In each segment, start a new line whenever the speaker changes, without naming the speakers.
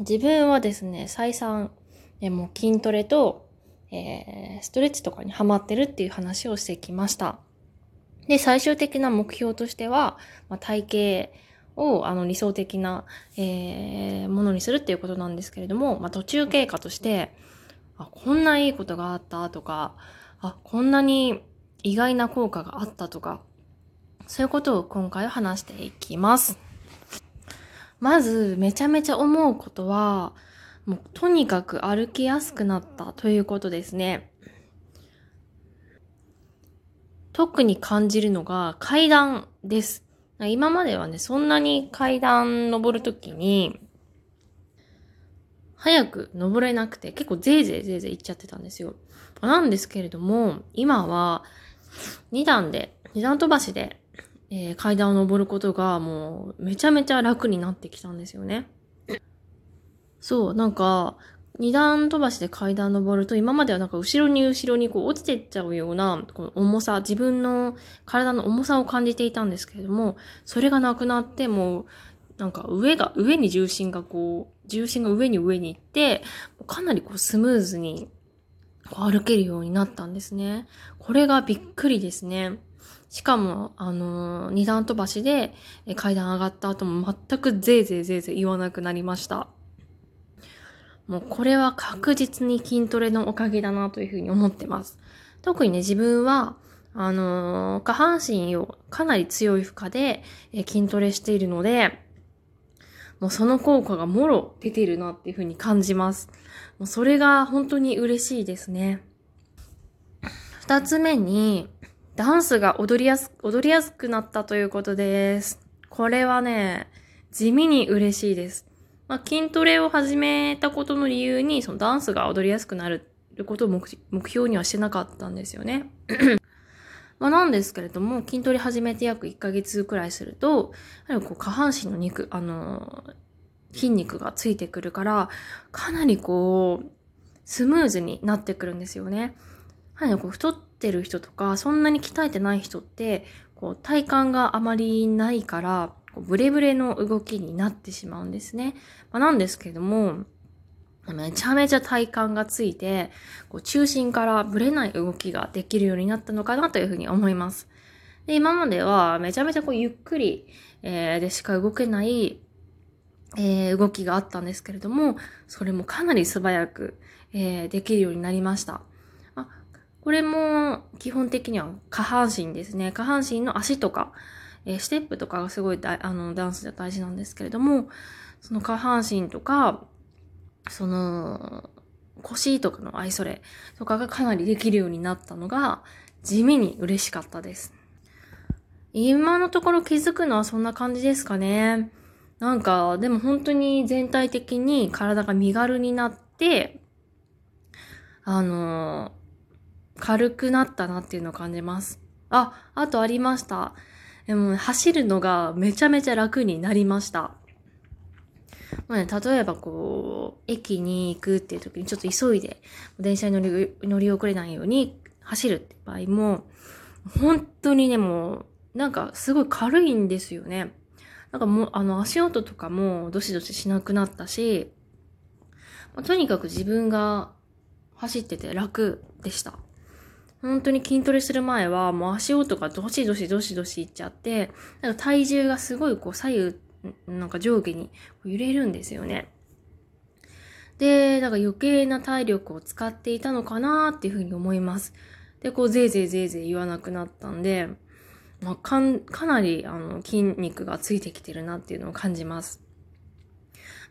自分はですね、再三、えもう筋トレと、えー、ストレッチとかにハマってるっていう話をしてきました。で、最終的な目標としては、まあ、体型をあの理想的な、えー、ものにするっていうことなんですけれども、まあ、途中経過として、あ、こんないいことがあったとか、あ、こんなに意外な効果があったとか、そういうことを今回は話していきます。まず、めちゃめちゃ思うことは、もうとにかく歩きやすくなったということですね。特に感じるのが階段です。今まではね、そんなに階段登るときに、早く登れなくて、結構ぜいぜいぜいぜい行っちゃってたんですよ。なんですけれども、今は2段で、2段飛ばしでえー、階段を登ることがもうめちゃめちゃ楽になってきたんですよね。そう、なんか、二段飛ばしで階段登ると、今まではなんか後ろに後ろにこう落ちてっちゃうような、この重さ、自分の体の重さを感じていたんですけれども、それがなくなって、もう、なんか上が、上に重心がこう、重心が上に上に行って、かなりこうスムーズに歩けるようになったんですね。これがびっくりですね。しかも、あのー、二段飛ばしで階段上がった後も全くぜいぜいぜいぜい言わなくなりました。もうこれは確実に筋トレのおかげだなというふうに思ってます。特にね、自分は、あのー、下半身をかなり強い負荷で筋トレしているので、もうその効果がもろ出てるなっていうふうに感じます。もうそれが本当に嬉しいですね。二つ目に、ダンスが踊りやす、踊りやすくなったということです。これはね、地味に嬉しいです。まあ、筋トレを始めたことの理由に、そのダンスが踊りやすくなることを目標にはしてなかったんですよね。まあなんですけれども、筋トレ始めて約1ヶ月くらいすると、やはりこう下半身の肉、あの筋肉がついてくるから、かなりこう、スムーズになってくるんですよね。はりこう太ってる人とか、そんなに鍛えてない人って、こう体幹があまりないから、ブレブレの動きになってしまうんですね。まあ、なんですけれども、めちゃめちゃ体幹がついて、こう中心からブレない動きができるようになったのかなというふうに思います。で今まではめちゃめちゃこうゆっくり、えー、でしか動けない、えー、動きがあったんですけれども、それもかなり素早く、えー、できるようになりました。あこれも基本的には下半身ですね。下半身の足とか、え、ステップとかがすごいあのダンスで大事なんですけれども、その下半身とか、その腰とかの愛それとかがかなりできるようになったのが地味に嬉しかったです。今のところ気づくのはそんな感じですかね。なんか、でも本当に全体的に体が身軽になって、あの軽くなったなっていうのを感じます。あ、あとありました。でも、走るのがめちゃめちゃ楽になりました。まあね、例えばこう、駅に行くっていう時にちょっと急いで、電車に乗り乗り遅れないように走るって場合も、本当にね、もう、なんかすごい軽いんですよね。なんかもう、あの、足音とかもどしどししなくなったし、まあ、とにかく自分が走ってて楽でした。本当に筋トレする前は、もう足音がどしどしどしどしいっちゃって、なんか体重がすごいこう左右、なんか上下に揺れるんですよね。で、なんか余計な体力を使っていたのかなっていうふうに思います。で、こう、ぜいぜいぜいぜい言わなくなったんで、まあ、かん、かなり、あの、筋肉がついてきてるなっていうのを感じます。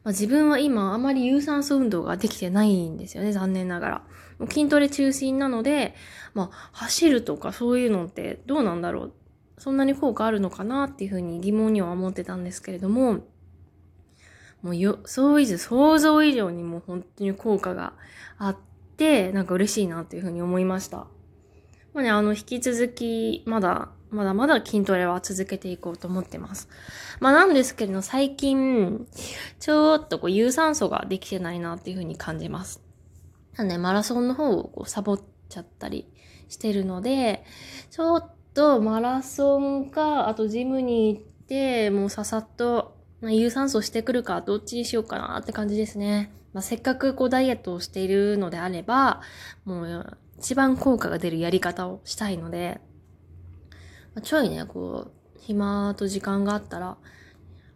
まあ、自分は今、あまり有酸素運動ができてないんですよね、残念ながら。筋トレ中心なので、まあ、走るとかそういうのってどうなんだろう。そんなに効果あるのかなっていうふうに疑問には思ってたんですけれども、もうよ、そうい想像以上にもう本当に効果があって、なんか嬉しいなっていうふうに思いました。まあね、あの、引き続き、まだ、まだまだ筋トレは続けていこうと思ってます。まあなんですけれど、最近、ちょっとこう、有酸素ができてないなっていうふうに感じます。なんで、マラソンの方をこうサボっちゃったりしてるので、ちょっとマラソンか、あとジムに行って、もうささっと、有酸素してくるかどっちにしようかなって感じですね。まあ、せっかくこうダイエットをしているのであれば、もう一番効果が出るやり方をしたいので、まあ、ちょいね、こう、暇と時間があったら、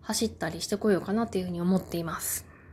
走ったりしてこようかなっていうふうに思っています。